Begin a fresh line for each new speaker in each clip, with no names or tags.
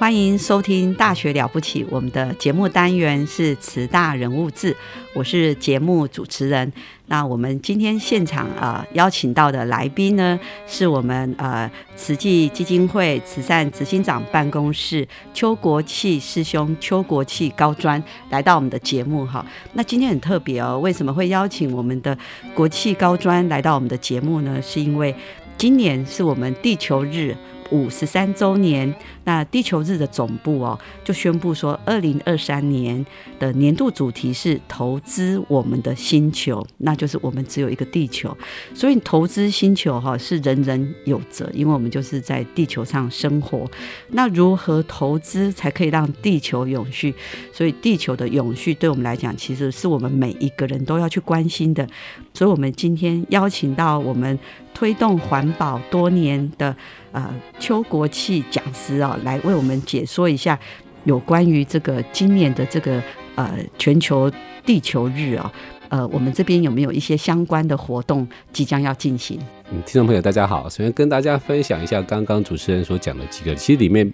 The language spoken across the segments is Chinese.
欢迎收听《大学了不起》，我们的节目单元是慈大人物志，我是节目主持人。那我们今天现场啊邀请到的来宾呢，是我们呃慈济基金会慈善执行长办公室邱国器师兄邱国器高专来到我们的节目哈。那今天很特别哦，为什么会邀请我们的国器高专来到我们的节目呢？是因为今年是我们地球日。五十三周年，那地球日的总部哦，就宣布说，二零二三年的年度主题是投资我们的星球，那就是我们只有一个地球，所以投资星球哈是人人有责，因为我们就是在地球上生活。那如何投资才可以让地球永续？所以地球的永续对我们来讲，其实是我们每一个人都要去关心的。所以我们今天邀请到我们推动环保多年的。呃，邱国器讲师啊，来为我们解说一下有关于这个今年的这个呃全球地球日啊，呃，我们这边有没有一些相关的活动即将要进行？
嗯，听众朋友大家好，首先跟大家分享一下刚刚主持人所讲的几个，其实里面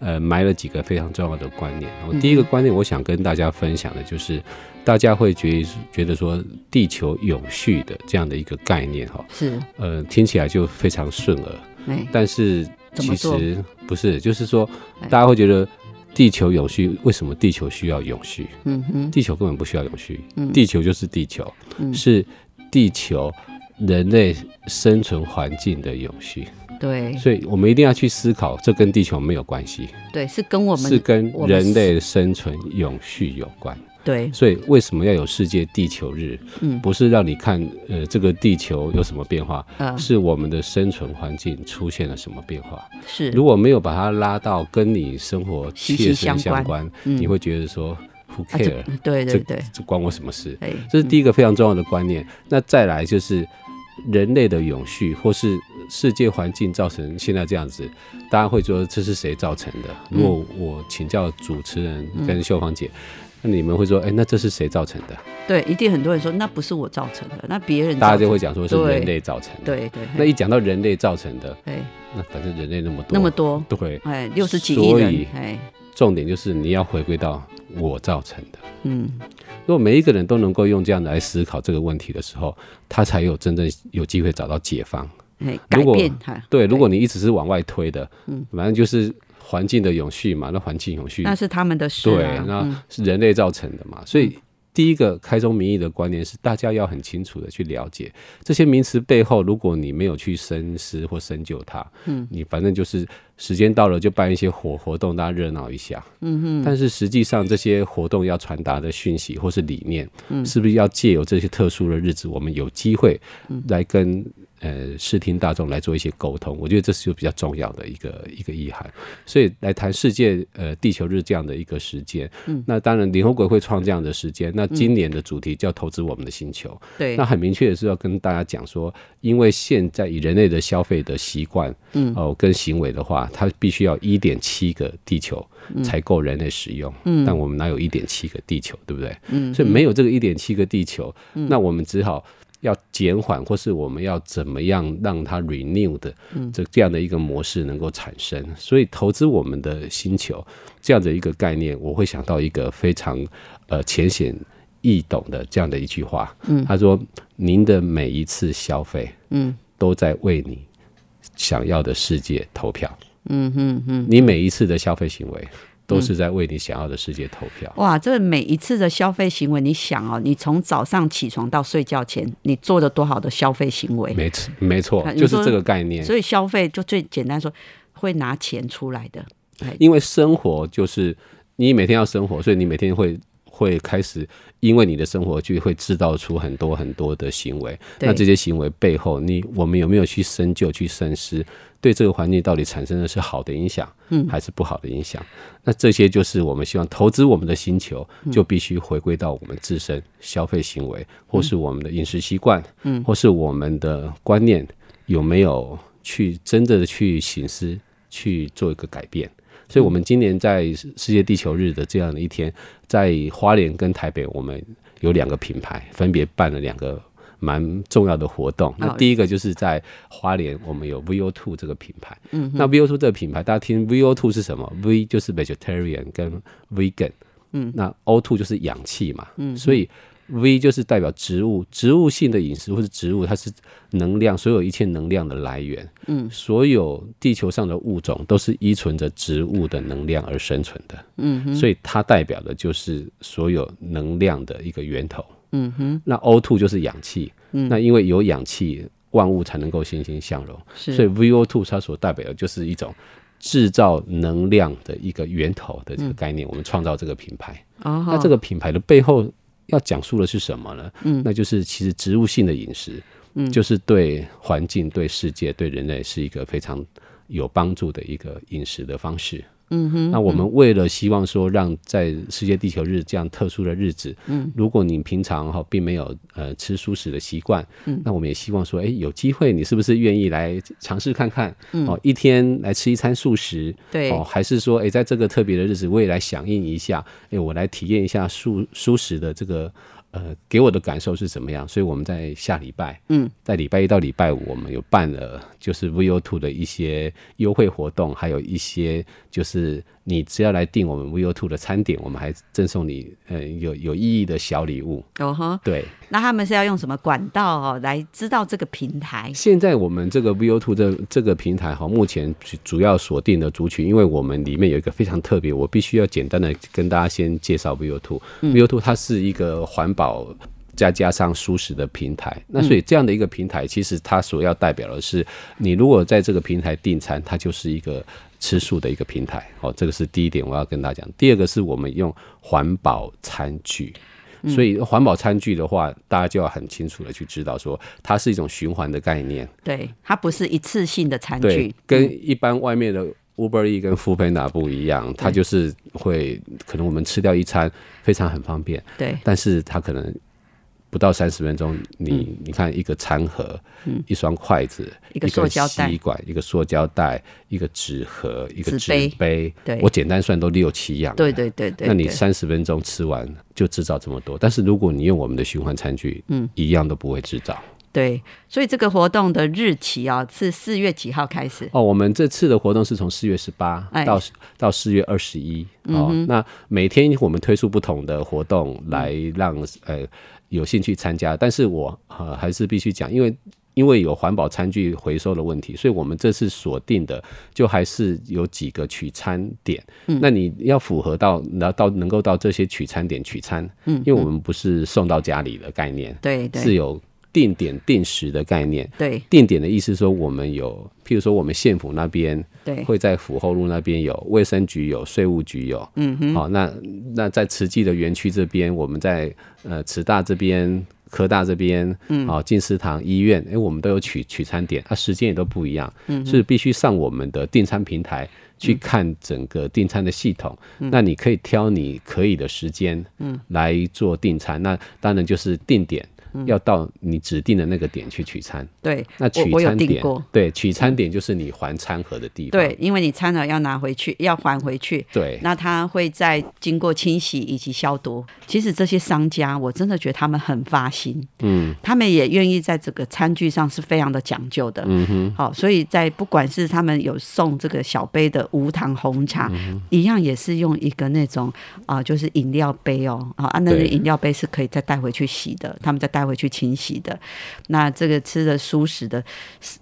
呃埋了几个非常重要的观念。我第一个观念，我想跟大家分享的就是，大家会觉觉得说地球永续的这样的一个概念哈，
是
呃听起来就非常顺耳。但是其实不是，就是说，大家会觉得地球永续，为什么地球需要永续？嗯哼，地球根本不需要永续，地球就是地球，是地球人类生存环境的永续。
对，
所以我们一定要去思考，这跟地球没有关系。
对，是跟我们
是跟人类生存永续有关。
对，
所以为什么要有世界地球日？嗯，不是让你看呃这个地球有什么变化，是我们的生存环境出现了什么变化。
是，
如果没有把它拉到跟你生活切身相关，你会觉得说 who care？
对对对，
这关我什么事？这是第一个非常重要的观念。那再来就是人类的永续，或是世界环境造成现在这样子，大家会说这是谁造成的？如果我请教主持人跟秀芳姐。那你们会说，哎，那这是谁造成的？
对，一定很多人说那不是我造成的，那别人。
大家就会讲说是人类造成的。
对对。
那一讲到人类造成的，哎，那反正人类那么多，
那么多，
对，
哎，六十几亿人，
哎，重点就是你要回归到我造成的。嗯，如果每一个人都能够用这样来思考这个问题的时候，他才有真正有机会找到解放。
哎，改变。
对，如果你一直是往外推的，嗯，反正就是。环境的永续嘛，那环境永续
那是他们的事，
对，那是人类造成的嘛。所以第一个开宗明义的观念是，大家要很清楚的去了解这些名词背后。如果你没有去深思或深究它，嗯，你反正就是时间到了就办一些活活动，大家热闹一下，嗯哼。但是实际上这些活动要传达的讯息或是理念，嗯，是不是要借由这些特殊的日子，我们有机会来跟。呃，视听大众来做一些沟通，我觉得这是就比较重要的一个一个意涵。所以来谈世界呃地球日这样的一个时间，嗯，那当然联合国会创这样的时间。那今年的主题叫投资我们的星球，
对，
那很明确的是要跟大家讲说，因为现在以人类的消费的习惯，嗯，哦跟行为的话，它必须要一点七个地球才够人类使用，嗯，但我们哪有一点七个地球，对不对？嗯，所以没有这个一点七个地球，那我们只好。要减缓，或是我们要怎么样让它 renew 的这这样的一个模式能够产生。所以投资我们的星球这样的一个概念，我会想到一个非常呃浅显易懂的这样的一句话。嗯，他说：“您的每一次消费，嗯，都在为你想要的世界投票。”嗯哼哼，你每一次的消费行为。都是在为你想要的世界投票。
哇，这每一次的消费行为，你想哦，你从早上起床到睡觉前，你做了多少的消费行为？
没错，没错，就是这个概念。
所以消费就最简单说，会拿钱出来的。
因为生活就是你每天要生活，所以你每天会会开始，因为你的生活就会制造出很多很多的行为。那这些行为背后，你我们有没有去深究、去深思？对这个环境到底产生的是好的影响，嗯，还是不好的影响？那这些就是我们希望投资我们的星球，就必须回归到我们自身消费行为，或是我们的饮食习惯，嗯，或是我们的观念有没有去真正的去醒思，去做一个改变。所以，我们今年在世界地球日的这样的一天，在花莲跟台北，我们有两个品牌分别办了两个。蛮重要的活动。那第一个就是在花莲，我们有 VO Two 这个品牌。嗯，那 VO Two 这个品牌，大家听 VO Two 是什么？V 就是 vegetarian 跟 vegan。嗯，那 O Two 就是氧气嘛。嗯，所以 V 就是代表植物，植物性的饮食或是植物，它是能量，所有一切能量的来源。嗯，所有地球上的物种都是依存着植物的能量而生存的。嗯，所以它代表的就是所有能量的一个源头。嗯哼，那 O two 就是氧气，嗯，那因为有氧气，万物才能够欣欣向荣，是，所以 V O two 它所代表的就是一种制造能量的一个源头的这个概念。我们创造这个品牌，哦，那这个品牌的背后要讲述的是什么呢？嗯，那就是其实植物性的饮食，嗯，就是对环境、对世界、对人类是一个非常有帮助的一个饮食的方式。嗯哼，那我们为了希望说，让在世界地球日这样特殊的日子，嗯，如果你平常哈并没有呃吃素食的习惯，嗯，那我们也希望说，哎，有机会你是不是愿意来尝试看看？哦，一天来吃一餐素食，
对，
哦，还是说，哎，在这个特别的日子，我也来响应一下，哎，我来体验一下素素食的这个。呃，给我的感受是怎么样？所以我们在下礼拜，嗯，在礼拜一到礼拜五，我们有办了就是 VO Two 的一些优惠活动，还有一些就是你只要来订我们 VO Two 的餐点，我们还赠送你呃有有意义的小礼物。哦哈，对。
那他们是要用什么管道哦来知道这个平台？
现在我们这个 VO Two 这这个平台哈，目前主要锁定的族群，因为我们里面有一个非常特别，我必须要简单的跟大家先介绍 VO Two。VO Two 它是一个环。保再加上舒适的平台，那所以这样的一个平台，其实它所要代表的是，你如果在这个平台订餐，它就是一个吃素的一个平台。哦，这个是第一点，我要跟大家讲。第二个是我们用环保餐具，所以环保餐具的话，大家就要很清楚的去知道，说它是一种循环的概念。
对，它不是一次性的餐具，
跟一般外面的 Uber E 跟 f o o p a n d a 不一样，它就是会可能我们吃掉一餐。非常很方便，
对，
但是它可能不到三十分钟，你你看一个餐盒，嗯，一双筷子，
一个塑胶
吸管，一个塑胶袋，一个纸盒，一个纸
杯，对，
我简单算都六七样，
对对对对，
那你三十分钟吃完就制造这么多，但是如果你用我们的循环餐具，嗯，一样都不会制造。
对，所以这个活动的日期啊是四月几号开始？
哦，我们这次的活动是从四月十八到到四月二十一。哦，那每天我们推出不同的活动来让呃有兴趣参加，但是我呃还是必须讲，因为因为有环保餐具回收的问题，所以我们这次锁定的就还是有几个取餐点。嗯，那你要符合到拿到能够到这些取餐点取餐，嗯，因为我们不是送到家里的概念，
对，
是有。定点定时的概念，
对，
定点的意思说，我们有，譬如说，我们县府那边，
对，
会在府后路那边有，卫生局有，税务局有，嗯哼，好，那那在慈济的园区这边，我们在呃慈大这边、科大这边，嗯，好，进食堂、医院，哎，我们都有取取餐点，啊时间也都不一样，嗯，是必须上我们的订餐平台去看整个订餐的系统，那你可以挑你可以的时间，嗯，来做订餐，那当然就是定点。要到你指定的那个点去取餐。
对，
那取餐点
过。
对，取餐点就是你还餐盒的地方。
对，因为你餐盒要拿回去，要还回去。
对，
那他会在经过清洗以及消毒。其实这些商家，我真的觉得他们很发心。嗯，他们也愿意在这个餐具上是非常的讲究的。嗯哼，好，所以在不管是他们有送这个小杯的无糖红茶，一样也是用一个那种啊，就是饮料杯哦，啊，那个饮料杯是可以再带回去洗的，他们再带回去清洗的。那这个吃的舒适的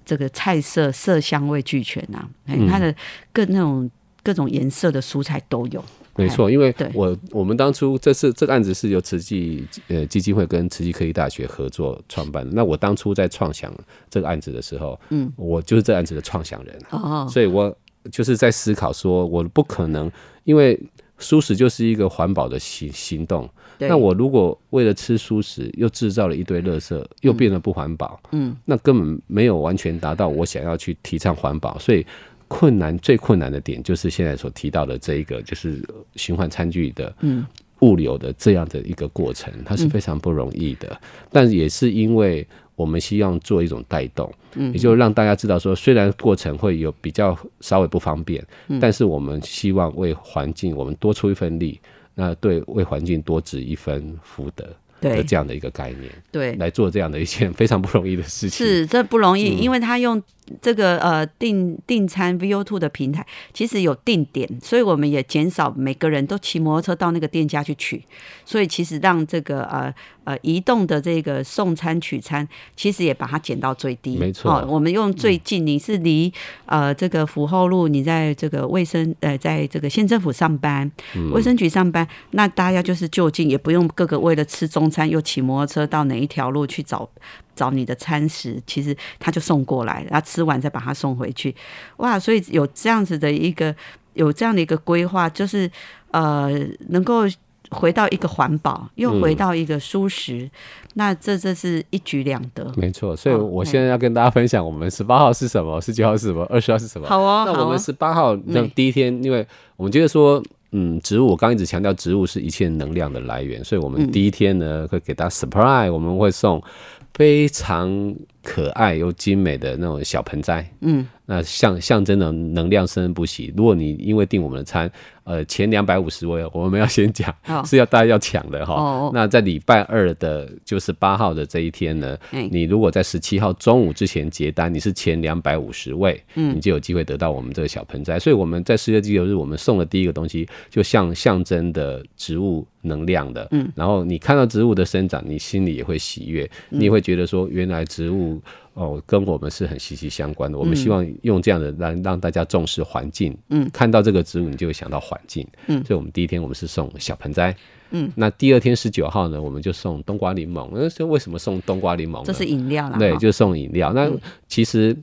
这个菜色色香味俱全呐，它的各那种各种颜色的蔬菜都有。
没错，因为我我们当初这次这个案子是由慈济呃基金会跟慈济科技大学合作创办的。那我当初在创想这个案子的时候，嗯，我就是这案子的创想人，哦，所以我就是在思考说，我不可能因为素食就是一个环保的行行动，那我如果为了吃素食又制造了一堆垃圾，又变得不环保，嗯，那根本没有完全达到我想要去提倡环保，所以。困难最困难的点就是现在所提到的这一个，就是循环餐具的物流的这样的一个过程，它是非常不容易的。但也是因为我们希望做一种带动，也就让大家知道说，虽然过程会有比较稍微不方便，但是我们希望为环境我们多出一份力，那对为环境多值一分福德。的这样的一个概念，
对，
来做这样的一件非常不容易的事情。
是，这不容易，因为他用这个呃订订餐 V O Two 的平台，其实有定点，所以我们也减少每个人都骑摩托车到那个店家去取，所以其实让这个呃呃移动的这个送餐取餐，其实也把它减到最低。
没错，
我们用最近，你是离呃这个府后路，你在这个卫生呃在这个县政府上班，卫生局上班，那大家就是就近，也不用各个为了吃中。餐又骑摩托车到哪一条路去找找你的餐食，其实他就送过来，然后吃完再把它送回去。哇，所以有这样子的一个有这样的一个规划，就是呃能够回到一个环保，又回到一个舒适，那这这是一举两得。
没错，所以我现在要跟大家分享，我们十八号是什么，十九号是什么，二十号是什么。
好哦，
那我们十八号那第一天，因为我们觉得说。嗯，植物我刚一直强调，植物是一切能量的来源，所以我们第一天呢会给大家 surprise，我们会送非常可爱又精美的那种小盆栽，嗯，那象象征的能量生生不息。如果你因为订我们的餐。呃，前两百五十位，我们要先讲，是要大家要抢的哈。那在礼拜二的，就是八号的这一天呢，你如果在十七号中午之前结单，你是前两百五十位，你就有机会得到我们这个小盆栽。所以我们在世界地球日，我们送的第一个东西，就像象征的植物能量的。嗯，然后你看到植物的生长，你心里也会喜悦，你也会觉得说，原来植物。哦，跟我们是很息息相关的。我们希望用这样的让让大家重视环境。嗯，看到这个植物，你就会想到环境。嗯，所以我们第一天我们是送小盆栽。嗯，那第二天十九号呢，我们就送冬瓜柠檬。那是为什么送冬瓜柠檬？
这是饮料啦。
对，就送饮料。那其实。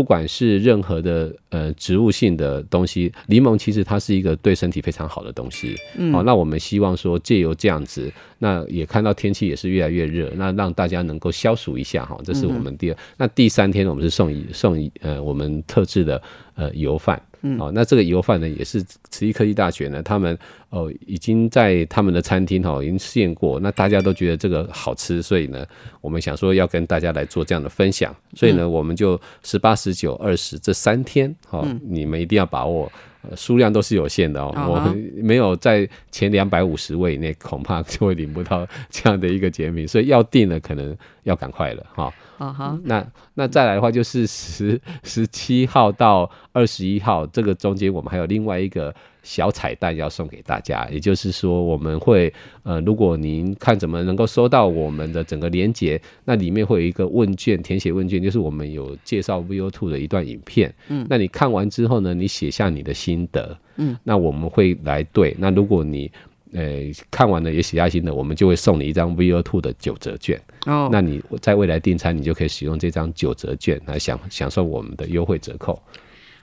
不管是任何的呃植物性的东西，柠檬其实它是一个对身体非常好的东西。好，那我们希望说借由这样子，那也看到天气也是越来越热，那让大家能够消暑一下哈。这是我们第二。那第三天我们是送一送一呃我们特制的呃油饭。嗯，哦，那这个油饭呢，也是慈溪科技大学呢，他们哦已经在他们的餐厅哈已经试验过，那大家都觉得这个好吃，所以呢，我们想说要跟大家来做这样的分享，所以呢，我们就十八、十九、二十这三天，哈，你们一定要把握。数量都是有限的哦，我没有在前两百五十位以内，恐怕就会领不到这样的一个减品，所以要定了可能要赶快了哈。啊哈，那那再来的话就是 十十七号到二十一号，这个中间我们还有另外一个。小彩蛋要送给大家，也就是说，我们会呃，如果您看怎么能够收到我们的整个连接，那里面会有一个问卷，填写问卷，就是我们有介绍 VO Two 的一段影片。嗯，那你看完之后呢，你写下你的心得。嗯，那我们会来对。那如果你呃看完了也写下心得，我们就会送你一张 VO Two 的九折券。哦，那你在未来订餐，你就可以使用这张九折券来享享受我们的优惠折扣。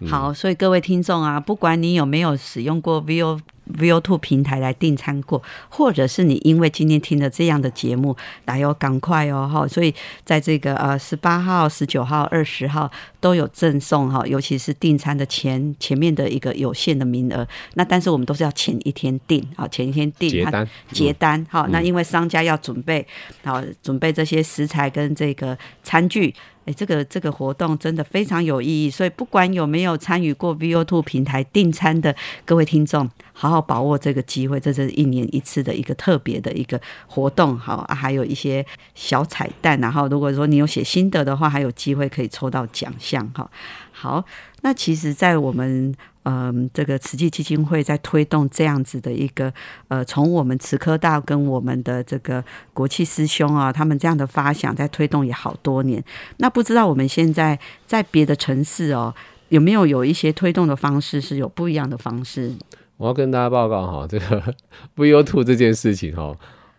好，所以各位听众啊，不管你有没有使用过 VO。Vo Two 平台来订餐过，或者是你因为今天听了这样的节目，来哦赶快哦哈！所以在这个呃十八号、十九号、二十号都有赠送哈，尤其是订餐的前前面的一个有限的名额。那但是我们都是要前一天订啊，前一天订
结单
结单好。那因为商家要准备好准备这些食材跟这个餐具。哎，这个这个活动真的非常有意义，所以不管有没有参与过 VO2 平台订餐的各位听众，好好把握这个机会，这是一年一次的一个特别的一个活动，好，还有一些小彩蛋，然后如果说你有写心得的话，还有机会可以抽到奖项，哈，好，那其实，在我们。嗯，这个慈济基金会在推动这样子的一个呃，从我们慈科大跟我们的这个国际师兄啊，他们这样的发想在推动也好多年。那不知道我们现在在别的城市哦，有没有有一些推动的方式是有不一样的方式？
我要跟大家报告哈，这个 VO t 这件事情哈，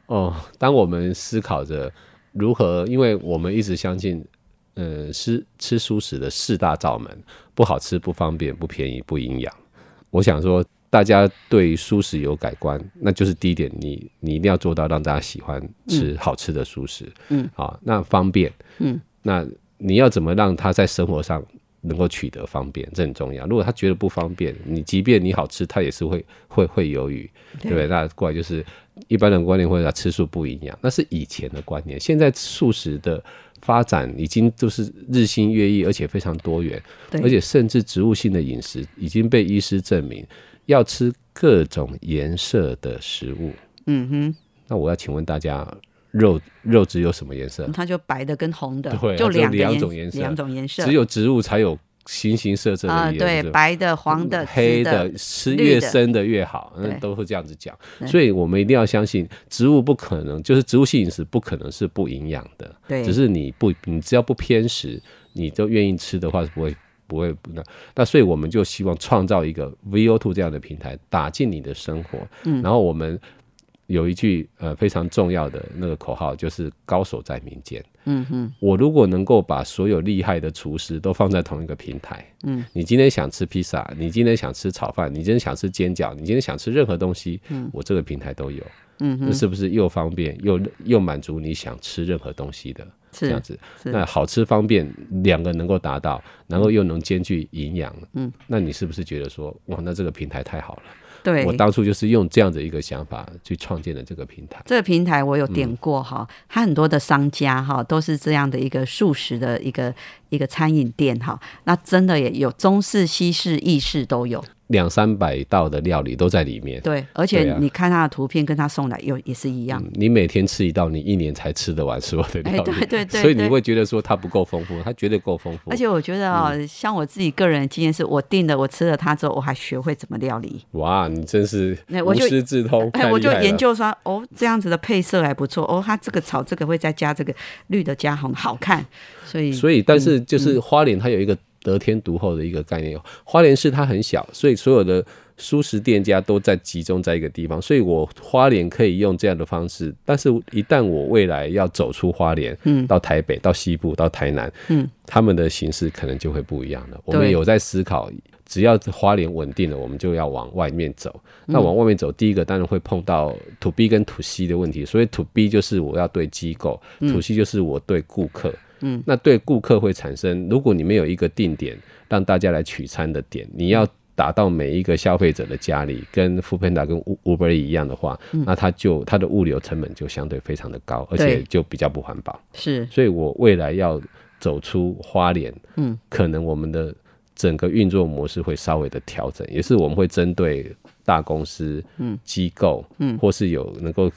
哦，当我们思考着如何，因为我们一直相信。嗯，吃吃素食的四大罩门，不好吃、不方便、不便宜、不营养。我想说，大家对素食有改观，那就是第一点，你你一定要做到让大家喜欢吃好吃的素食。嗯，好，那方便，嗯，那你要怎么让他在生活上能够取得方便，这很重要。如果他觉得不方便，你即便你好吃，他也是会会会犹豫，对不对？那过来就是一般人观念会说吃素不营养，那是以前的观念，现在素食的。发展已经就是日新月异，而且非常多元，而且甚至植物性的饮食已经被医师证明要吃各种颜色的食物。嗯哼，那我要请问大家，肉肉只有什么颜色？
它就白的跟红的，
对，
就两
两种颜色，
两种颜色，
只有植物才有。形形色色的颜色，
对，白的、黄的、
黑的，吃越深的越好，那都会这样子讲。所以我们一定要相信，植物不可能就是植物性饮食不可能是不营养的，
对，
只是你不，你只要不偏食，你都愿意吃的话是不会不会那那，所以我们就希望创造一个 VO Two 这样的平台，打进你的生活，嗯，然后我们。有一句呃非常重要的那个口号，就是高手在民间。嗯哼，我如果能够把所有厉害的厨师都放在同一个平台，嗯，你今天想吃披萨，你今天想吃炒饭，你今天想吃煎饺，你今天想吃任何东西，嗯，我这个平台都有。嗯哼，那是不是又方便又又满足你想吃任何东西的这样子？那好吃方便两个能够达到，然后又能兼具营养，嗯，那你是不是觉得说哇，那这个平台太好了？
对，
我当初就是用这样的一个想法去创建了这个平台。
这个平台我有点过哈，它很多的商家哈都是这样的一个素食的一个一个餐饮店哈，那真的也有中式、西式、意式都有。
两三百道的料理都在里面，
对，而且你看他的图片，跟他送来又也是一样。
你每天吃一道，你一年才吃得完所有的料理，
对对对，
所以你会觉得说它不够丰富，它绝对够丰富。
而且我觉得啊，像我自己个人的经验是，我订了，我吃了它之后，我还学会怎么料理。
哇，你真是无师自通！
哎，我就研究说，哦，这样子的配色还不错，哦，它这个炒这个会再加这个绿的加红，好看。所以，
所以，但是就是花莲它有一个。得天独厚的一个概念，花莲市它很小，所以所有的素食店家都在集中在一个地方，所以我花莲可以用这样的方式。但是，一旦我未来要走出花莲，嗯，到台北、到西部、到台南，嗯，他们的形式可能就会不一样了。我们有在思考，只要花莲稳定了，我们就要往外面走。那往外面走，第一个当然会碰到 to B 跟 to C 的问题。所以 to B 就是我要对机构，to C 就是我对顾客。嗯，那对顾客会产生，如果你没有一个定点让大家来取餐的点，你要打到每一个消费者的家里，跟富平达跟 Uber 一样的话，那它就它的物流成本就相对非常的高，而且就比较不环保。
是，
所以我未来要走出花莲，嗯，可能我们的整个运作模式会稍微的调整，也是我们会针对大公司、嗯。机构，嗯，或是有能够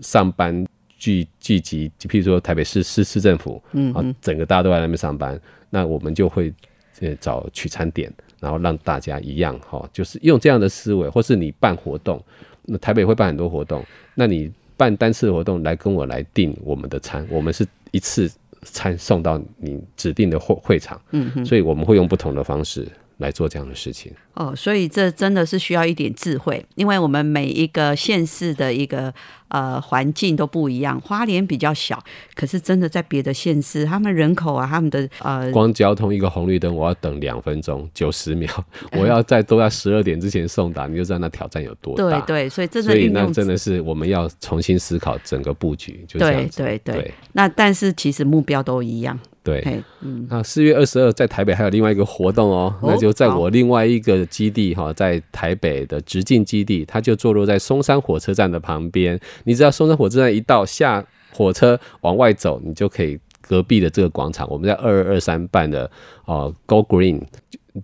上班。聚聚集，就譬如说台北市市市政府，嗯，啊，整个大家都在那边上班，那我们就会呃找取餐点，然后让大家一样哈，就是用这样的思维，或是你办活动，那台北会办很多活动，那你办单次活动来跟我来订我们的餐，我们是一次餐送到你指定的会会场，嗯，所以我们会用不同的方式。来做这样的事情。
哦，所以这真的是需要一点智慧，因为我们每一个县市的一个呃环境都不一样。花莲比较小，可是真的在别的县市，他们人口啊，他们的呃，
光交通一个红绿灯，我要等两分钟九十秒，我要在都要十二点之前送达，你就知道那挑战有多
大。对对，所以这
所以那真的是我们要重新思考整个布局，就这样子。
对对对，那但是其实目标都一样。
对，嗯，那四月二十二在台北还有另外一个活动哦，那就在我另外一个基地哈，在台北的直径基地，它就坐落在松山火车站的旁边。你知道松山火车站一到下火车往外走，你就可以隔壁的这个广场，我们在二二二三办的哦，Go Green，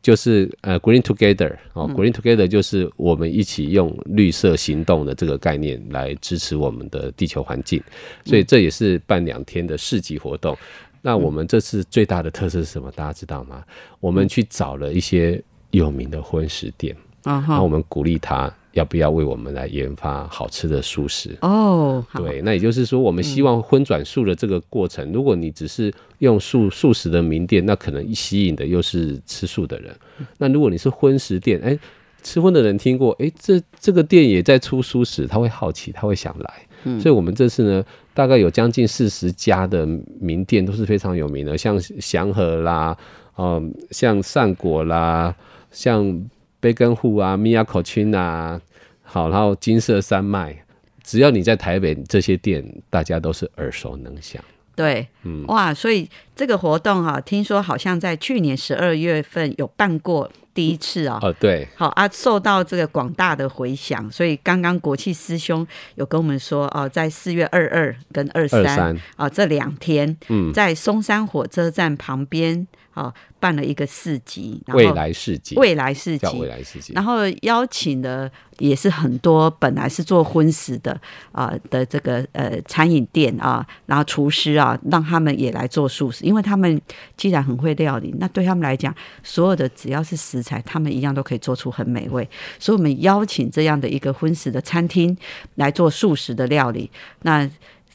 就是呃 Green Together 哦，Green Together 就是我们一起用绿色行动的这个概念来支持我们的地球环境，所以这也是办两天的市集活动。那我们这次最大的特色是什么？大家知道吗？我们去找了一些有名的荤食店，然后我们鼓励他要不要为我们来研发好吃的素食
哦。
对，那也就是说，我们希望荤转素的这个过程，如果你只是用素素食的名店，那可能吸引的又是吃素的人。那如果你是荤食店，哎，吃荤的人听过，哎，这这个店也在出素食，他会好奇，他会想来。所以，我们这次呢，大概有将近四十家的名店都是非常有名的，像祥和啦，嗯，像善果啦，像贝根户啊，米亚口青啊，好，然后金色山脉，只要你在台北这些店，大家都是耳熟能详。
对，嗯，哇，所以这个活动哈，听说好像在去年十二月份有办过。第一次啊，
哦对，
好啊，受到这个广大的回响，所以刚刚国庆师兄有跟我们说哦，在四月二二跟二三啊这两天，嗯，在松山火车站旁边啊办了一个市集，
未来市集，
未来市集，
未来市集，
然后邀请的也是很多本来是做荤食的啊的这个呃餐饮店啊，然后厨师啊，让他们也来做素食，因为他们既然很会料理，那对他们来讲，所有的只要是食材，他们一样都可以做出很美味，所以我们邀请这样的一个荤食的餐厅来做素食的料理，那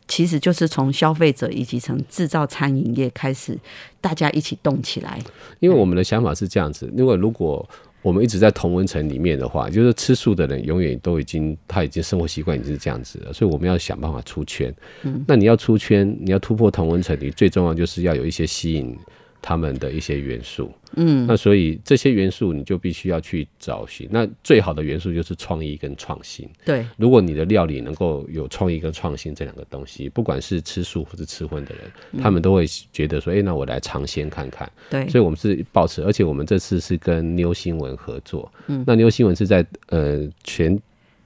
其实就是从消费者以及从制造餐饮业开始，大家一起动起来。
因为我们的想法是这样子，因为如果我们一直在同温层里面的话，就是吃素的人永远都已经他已经生活习惯已经是这样子了，所以我们要想办法出圈。嗯，那你要出圈，你要突破同温层，你最重要就是要有一些吸引。他们的一些元素，嗯，那所以这些元素你就必须要去找寻。那最好的元素就是创意跟创新。
对，
如果你的料理能够有创意跟创新这两个东西，不管是吃素或是吃荤的人，他们都会觉得说：“哎，那我来尝鲜看看。”
对，
所以我们是保持，而且我们这次是跟妞新闻合作。嗯，那妞新闻是在呃全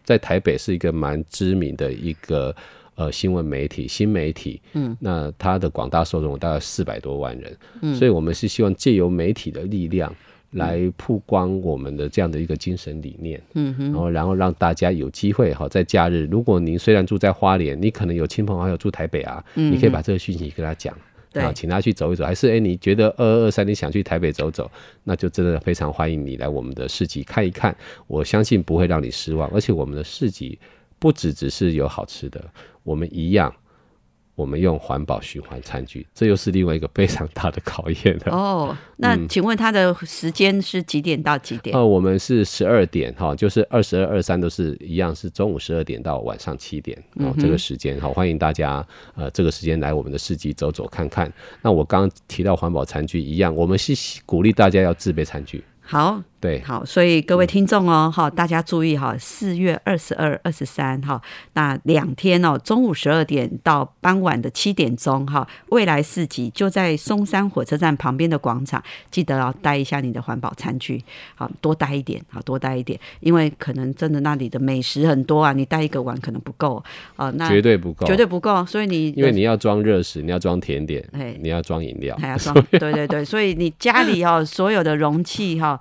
在台北是一个蛮知名的一个。呃，新闻媒体、新媒体，嗯，那它的广大受众大概四百多万人，嗯，所以我们是希望借由媒体的力量来曝光我们的这样的一个精神理念，嗯哼，然后然后让大家有机会哈，在假日，如果您虽然住在花莲，你可能有亲朋好友住台北啊，嗯，你可以把这个讯息跟他讲，
对，
请他去走一走，还是哎，你觉得二二二三你想去台北走走，那就真的非常欢迎你来我们的市集看一看，我相信不会让你失望，而且我们的市集不只只是有好吃的。我们一样，我们用环保循环餐具，这又是另外一个非常大的考验了。
哦，那请问它的时间是几点到几点？
呃，我们是十二点哈，就是二十二、二三都是一样，是中午十二点到晚上七点哦，这个时间好，欢迎大家呃这个时间来我们的市集走走看看。那我刚刚提到环保餐具一样，我们是鼓励大家要自备餐具。
好，
对，
好，所以各位听众哦，哈，大家注意哈，四月二十二、二十三哈，那两天哦，中午十二点到傍晚的七点钟哈，未来市集就在松山火车站旁边的广场，记得要带一下你的环保餐具，好多带一点，好多带一点，因为可能真的那里的美食很多啊，你带一个碗可能不够啊，那
绝对不够，
绝对不够，所以你
因为你要装热食，你要装甜点，你要装饮料，
还要装，对对对，所以你家里哈所有的容器哈。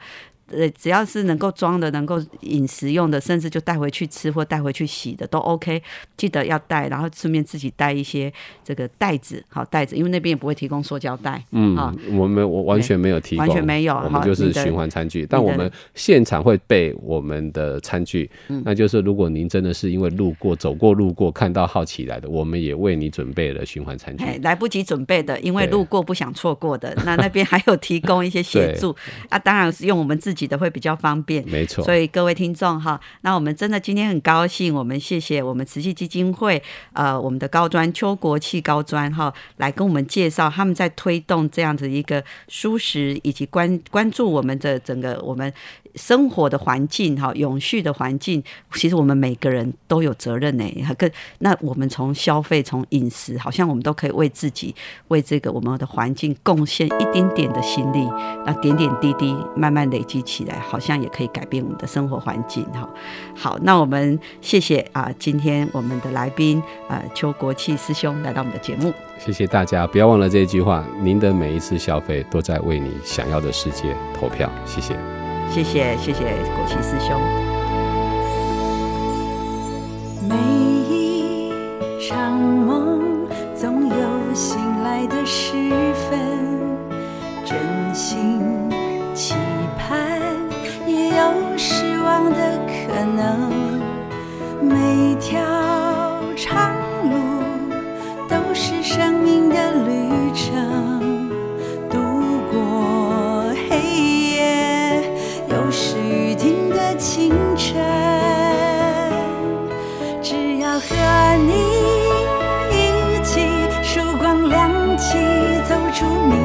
呃，只要是能够装的、能够饮食用的，甚至就带回去吃或带回去洗的都 OK。记得要带，然后顺便自己带一些这个袋子，好袋子，因为那边也不会提供塑胶袋。
嗯，啊，我们我完全没有提供，
完全没有，
我们就是循环餐具。但我们现场会备我们的餐具，那就是如果您真的是因为路过、走过、路过看到好奇来的，我们也为你准备了循环餐具。
来不及准备的，因为路过不想错过的，那那边还有提供一些协助 啊。当然是用我们自己的会比较方便，
没错。
所以各位听众哈，那我们真的今天很高兴，我们谢谢我们慈济基金会呃我们的高专邱国器高专哈来跟我们介绍他们在推动这样子一个舒适以及关关注我们的整个我们。生活的环境哈，永续的环境，其实我们每个人都有责任呢。跟那我们从消费、从饮食，好像我们都可以为自己、为这个我们的环境贡献一点点的心力。那点点滴滴慢慢累积起来，好像也可以改变我们的生活环境哈。好，那我们谢谢啊，今天我们的来宾啊，邱国器师兄来到我们的节目。
谢谢大家，不要忘了这句话：您的每一次消费都在为你想要的世界投票。谢谢。
谢谢谢谢国旗师兄。
每一场梦总有醒来的时分，真心期盼也有失望的可能。每条长路都是生命的旅程。福。